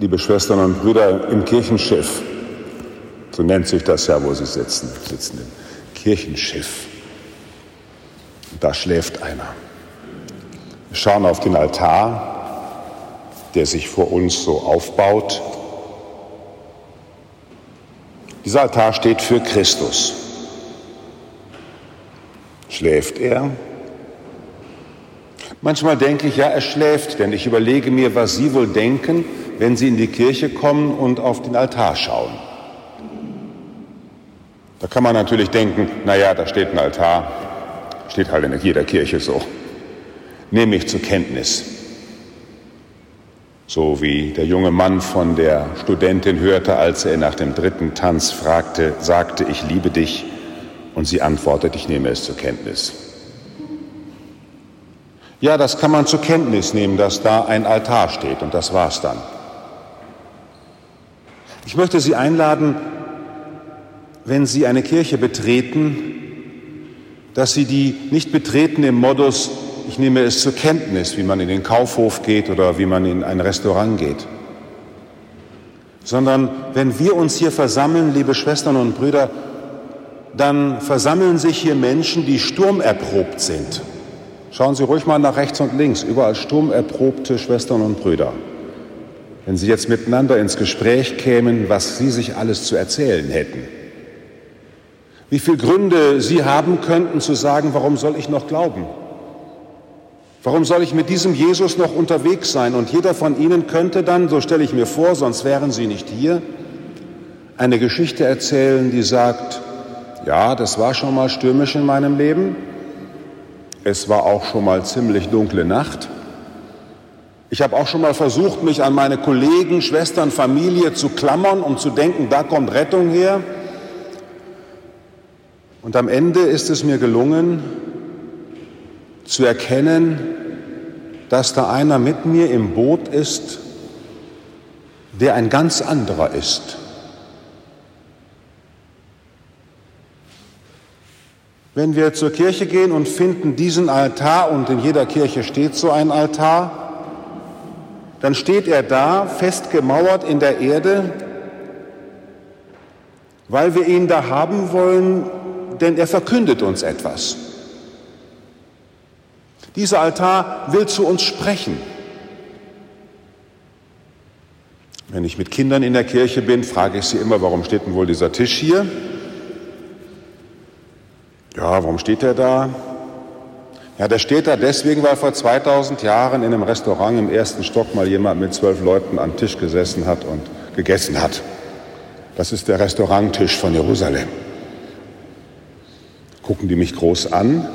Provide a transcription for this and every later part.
liebe Schwestern und Brüder, im Kirchenschiff, so nennt sich das ja, wo Sie sitzen, sitzen im Kirchenschiff. Da schläft einer. Wir schauen auf den Altar, der sich vor uns so aufbaut. Dieser Altar steht für Christus. Schläft er? Manchmal denke ich, ja, er schläft, denn ich überlege mir, was Sie wohl denken, wenn Sie in die Kirche kommen und auf den Altar schauen. Da kann man natürlich denken, na ja, da steht ein Altar, steht halt in jeder Kirche so. Nehme ich zur Kenntnis. So wie der junge Mann von der Studentin hörte, als er nach dem dritten Tanz fragte, sagte, ich liebe dich, und sie antwortet, ich nehme es zur Kenntnis. Ja, das kann man zur Kenntnis nehmen, dass da ein Altar steht, und das war's dann. Ich möchte Sie einladen, wenn Sie eine Kirche betreten, dass Sie die nicht betreten im Modus, ich nehme es zur Kenntnis, wie man in den Kaufhof geht oder wie man in ein Restaurant geht, sondern wenn wir uns hier versammeln, liebe Schwestern und Brüder, dann versammeln sich hier Menschen, die sturmerprobt sind. Schauen Sie ruhig mal nach rechts und links, überall sturmerprobte Schwestern und Brüder. Wenn Sie jetzt miteinander ins Gespräch kämen, was Sie sich alles zu erzählen hätten. Wie viele Gründe Sie haben könnten zu sagen, warum soll ich noch glauben? Warum soll ich mit diesem Jesus noch unterwegs sein? Und jeder von Ihnen könnte dann, so stelle ich mir vor, sonst wären Sie nicht hier, eine Geschichte erzählen, die sagt, ja, das war schon mal stürmisch in meinem Leben, es war auch schon mal ziemlich dunkle Nacht, ich habe auch schon mal versucht, mich an meine Kollegen, Schwestern, Familie zu klammern, um zu denken, da kommt Rettung her. Und am Ende ist es mir gelungen, zu erkennen, dass da einer mit mir im Boot ist, der ein ganz anderer ist. Wenn wir zur Kirche gehen und finden diesen Altar, und in jeder Kirche steht so ein Altar, dann steht er da, festgemauert in der Erde, weil wir ihn da haben wollen, denn er verkündet uns etwas. Dieser Altar will zu uns sprechen. Wenn ich mit Kindern in der Kirche bin, frage ich sie immer, warum steht denn wohl dieser Tisch hier? Ja, warum steht er da? Ja, der steht da deswegen, weil vor 2000 Jahren in einem Restaurant im ersten Stock mal jemand mit zwölf Leuten am Tisch gesessen hat und gegessen hat. Das ist der Restauranttisch von Jerusalem gucken die mich groß an.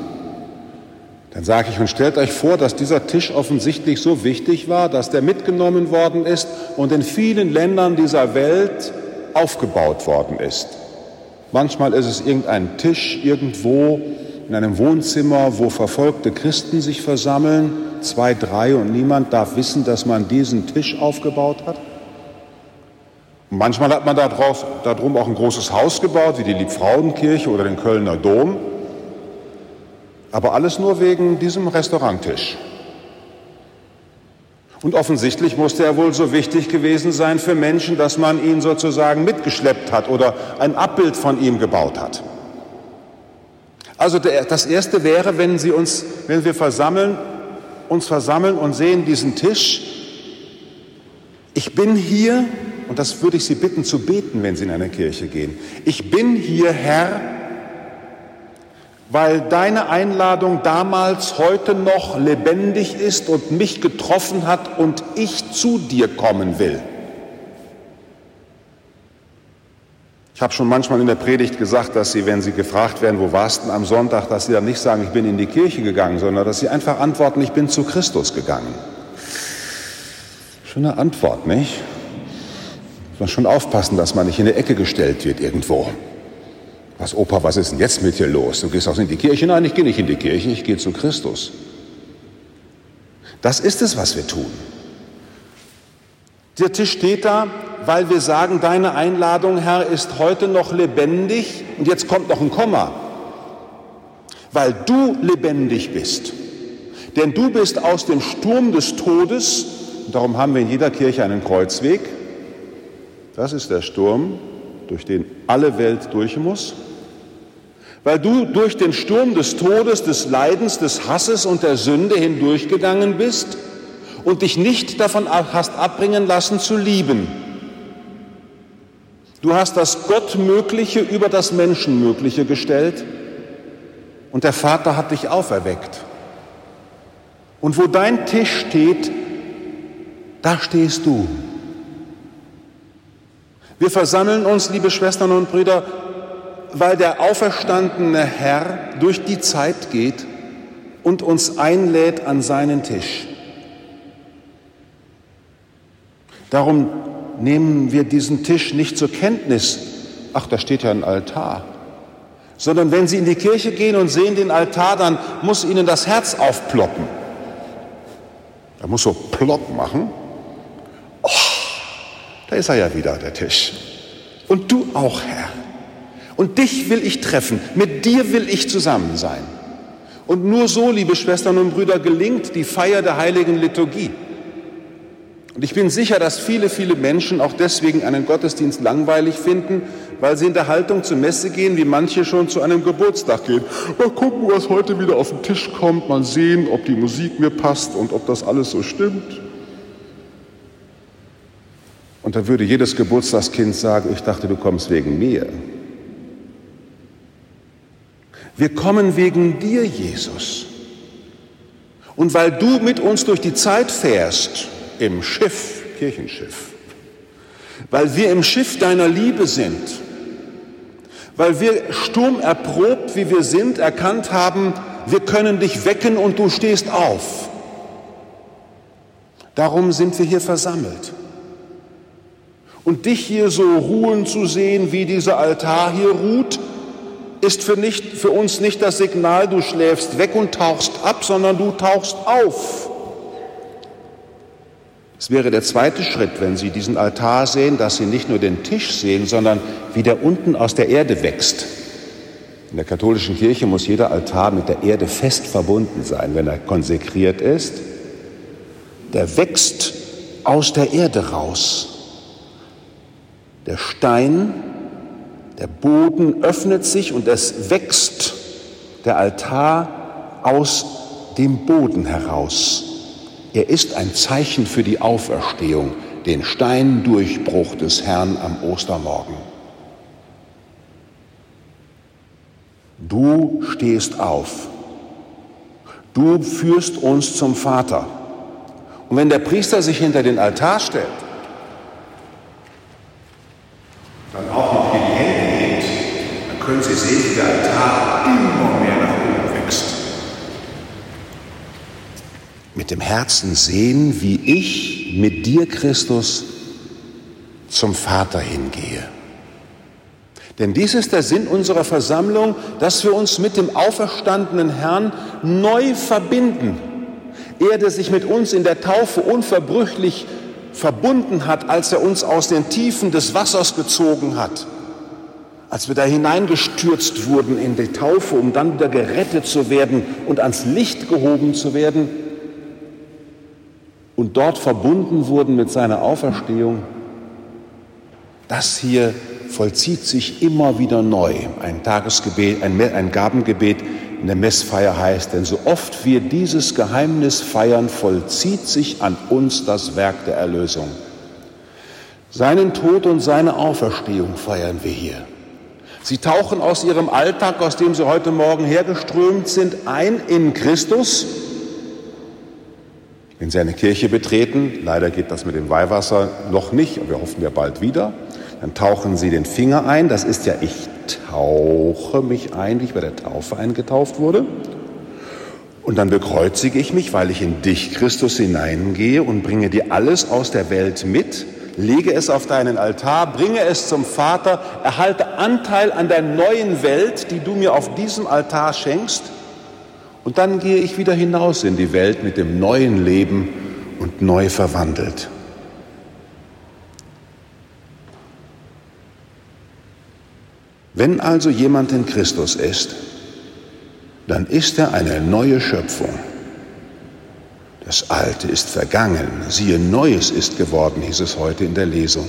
Dann sage ich, und stellt euch vor, dass dieser Tisch offensichtlich so wichtig war, dass der mitgenommen worden ist und in vielen Ländern dieser Welt aufgebaut worden ist. Manchmal ist es irgendein Tisch irgendwo in einem Wohnzimmer, wo verfolgte Christen sich versammeln, zwei, drei und niemand darf wissen, dass man diesen Tisch aufgebaut hat. Und manchmal hat man daraus, darum auch ein großes Haus gebaut, wie die Liebfrauenkirche oder den Kölner Dom. Aber alles nur wegen diesem Restauranttisch. Und offensichtlich musste er wohl so wichtig gewesen sein für Menschen, dass man ihn sozusagen mitgeschleppt hat oder ein Abbild von ihm gebaut hat. Also das erste wäre, wenn Sie uns, wenn wir versammeln, uns versammeln und sehen diesen Tisch. Ich bin hier und das würde ich Sie bitten zu beten, wenn Sie in eine Kirche gehen. Ich bin hier, Herr, weil deine Einladung damals heute noch lebendig ist und mich getroffen hat und ich zu dir kommen will. Ich habe schon manchmal in der Predigt gesagt, dass Sie, wenn Sie gefragt werden, wo warst du am Sonntag, dass Sie dann nicht sagen, ich bin in die Kirche gegangen, sondern dass Sie einfach antworten, ich bin zu Christus gegangen. Schöne Antwort, nicht? Muss man schon aufpassen, dass man nicht in eine Ecke gestellt wird irgendwo. Was, Opa, was ist denn jetzt mit dir los? Du gehst auch in die Kirche? Nein, ich gehe nicht in die Kirche, ich gehe zu Christus. Das ist es, was wir tun. Der Tisch steht da, weil wir sagen, deine Einladung, Herr, ist heute noch lebendig. Und jetzt kommt noch ein Komma. Weil du lebendig bist. Denn du bist aus dem Sturm des Todes darum haben wir in jeder Kirche einen Kreuzweg. Das ist der Sturm, durch den alle Welt durch muss. Weil du durch den Sturm des Todes, des Leidens, des Hasses und der Sünde hindurchgegangen bist und dich nicht davon hast abbringen lassen zu lieben. Du hast das Gottmögliche über das Menschenmögliche gestellt und der Vater hat dich auferweckt. Und wo dein Tisch steht, da stehst du. Wir versammeln uns, liebe Schwestern und Brüder, weil der auferstandene Herr durch die Zeit geht und uns einlädt an seinen Tisch. Darum nehmen wir diesen Tisch nicht zur Kenntnis, ach, da steht ja ein Altar, sondern wenn Sie in die Kirche gehen und sehen den Altar, dann muss Ihnen das Herz aufploppen. Er muss so plopp machen. Oh, da ist er ja wieder, der Tisch. Und du auch, Herr. Und dich will ich treffen, mit dir will ich zusammen sein. Und nur so, liebe Schwestern und Brüder, gelingt die Feier der heiligen Liturgie. Und ich bin sicher, dass viele, viele Menschen auch deswegen einen Gottesdienst langweilig finden, weil sie in der Haltung zur Messe gehen, wie manche schon zu einem Geburtstag gehen. Mal gucken, was heute wieder auf den Tisch kommt, mal sehen, ob die Musik mir passt und ob das alles so stimmt. Und da würde jedes Geburtstagskind sagen, ich dachte, du kommst wegen mir. Wir kommen wegen dir, Jesus. Und weil du mit uns durch die Zeit fährst, im Schiff, Kirchenschiff, weil wir im Schiff deiner Liebe sind, weil wir sturmerprobt, wie wir sind, erkannt haben, wir können dich wecken und du stehst auf. Darum sind wir hier versammelt. Und dich hier so ruhen zu sehen, wie dieser Altar hier ruht, ist für, nicht, für uns nicht das Signal, du schläfst weg und tauchst ab, sondern du tauchst auf. Es wäre der zweite Schritt, wenn Sie diesen Altar sehen, dass Sie nicht nur den Tisch sehen, sondern wie der unten aus der Erde wächst. In der katholischen Kirche muss jeder Altar mit der Erde fest verbunden sein, wenn er konsekriert ist. Der wächst aus der Erde raus. Der Stein, der Boden öffnet sich und es wächst der Altar aus dem Boden heraus. Er ist ein Zeichen für die Auferstehung, den Steindurchbruch des Herrn am Ostermorgen. Du stehst auf. Du führst uns zum Vater. Und wenn der Priester sich hinter den Altar stellt, dann auch noch in die Hände hebt, dann können Sie sehen, wie der Altar immer mehr nach mit dem Herzen sehen, wie ich mit dir, Christus, zum Vater hingehe. Denn dies ist der Sinn unserer Versammlung, dass wir uns mit dem auferstandenen Herrn neu verbinden. Er, der sich mit uns in der Taufe unverbrüchlich verbunden hat, als er uns aus den Tiefen des Wassers gezogen hat, als wir da hineingestürzt wurden in die Taufe, um dann wieder gerettet zu werden und ans Licht gehoben zu werden, und dort verbunden wurden mit seiner Auferstehung, das hier vollzieht sich immer wieder neu. Ein Tagesgebet, ein, ein Gabengebet in der Messfeier heißt, denn so oft wir dieses Geheimnis feiern, vollzieht sich an uns das Werk der Erlösung. Seinen Tod und seine Auferstehung feiern wir hier. Sie tauchen aus ihrem Alltag, aus dem sie heute Morgen hergeströmt sind, ein in Christus, wenn Sie eine Kirche betreten, leider geht das mit dem Weihwasser noch nicht, aber wir hoffen ja bald wieder, dann tauchen Sie den Finger ein. Das ist ja, ich tauche mich ein, wie ich bei der Taufe eingetauft wurde. Und dann bekreuzige ich mich, weil ich in dich, Christus, hineingehe und bringe dir alles aus der Welt mit, lege es auf deinen Altar, bringe es zum Vater, erhalte Anteil an der neuen Welt, die du mir auf diesem Altar schenkst und dann gehe ich wieder hinaus in die Welt mit dem neuen Leben und neu verwandelt. Wenn also jemand in Christus ist, dann ist er eine neue Schöpfung. Das Alte ist vergangen, siehe, Neues ist geworden, hieß es heute in der Lesung.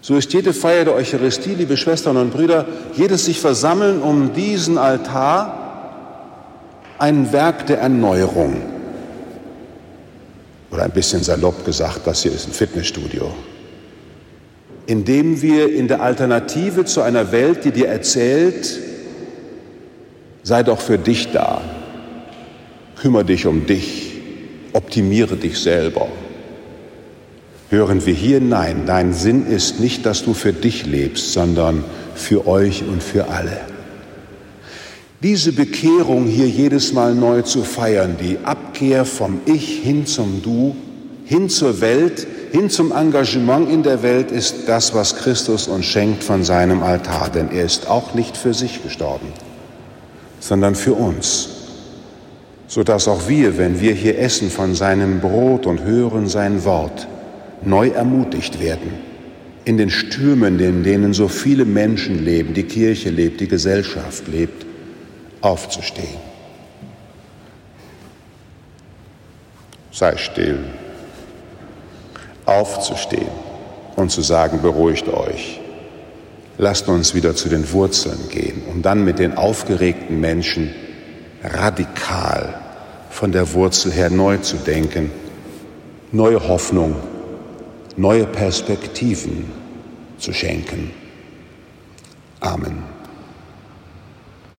So ist jede Feier der Eucharistie, liebe Schwestern und Brüder, jedes sich versammeln um diesen Altar ein Werk der Erneuerung. Oder ein bisschen salopp gesagt, das hier ist ein Fitnessstudio. Indem wir in der Alternative zu einer Welt, die dir erzählt, sei doch für dich da, kümmere dich um dich, optimiere dich selber. Hören wir hier, nein, dein Sinn ist nicht, dass du für dich lebst, sondern für euch und für alle. Diese Bekehrung hier jedes Mal neu zu feiern, die Abkehr vom Ich hin zum Du, hin zur Welt, hin zum Engagement in der Welt, ist das, was Christus uns schenkt von seinem Altar. Denn er ist auch nicht für sich gestorben, sondern für uns sodass auch wir, wenn wir hier essen von seinem Brot und hören sein Wort, neu ermutigt werden, in den Stürmen, in denen so viele Menschen leben, die Kirche lebt, die Gesellschaft lebt, aufzustehen. Sei still, aufzustehen und zu sagen, beruhigt euch. Lasst uns wieder zu den Wurzeln gehen und dann mit den aufgeregten Menschen radikal von der Wurzel her neu zu denken, neue Hoffnung, neue Perspektiven zu schenken. Amen.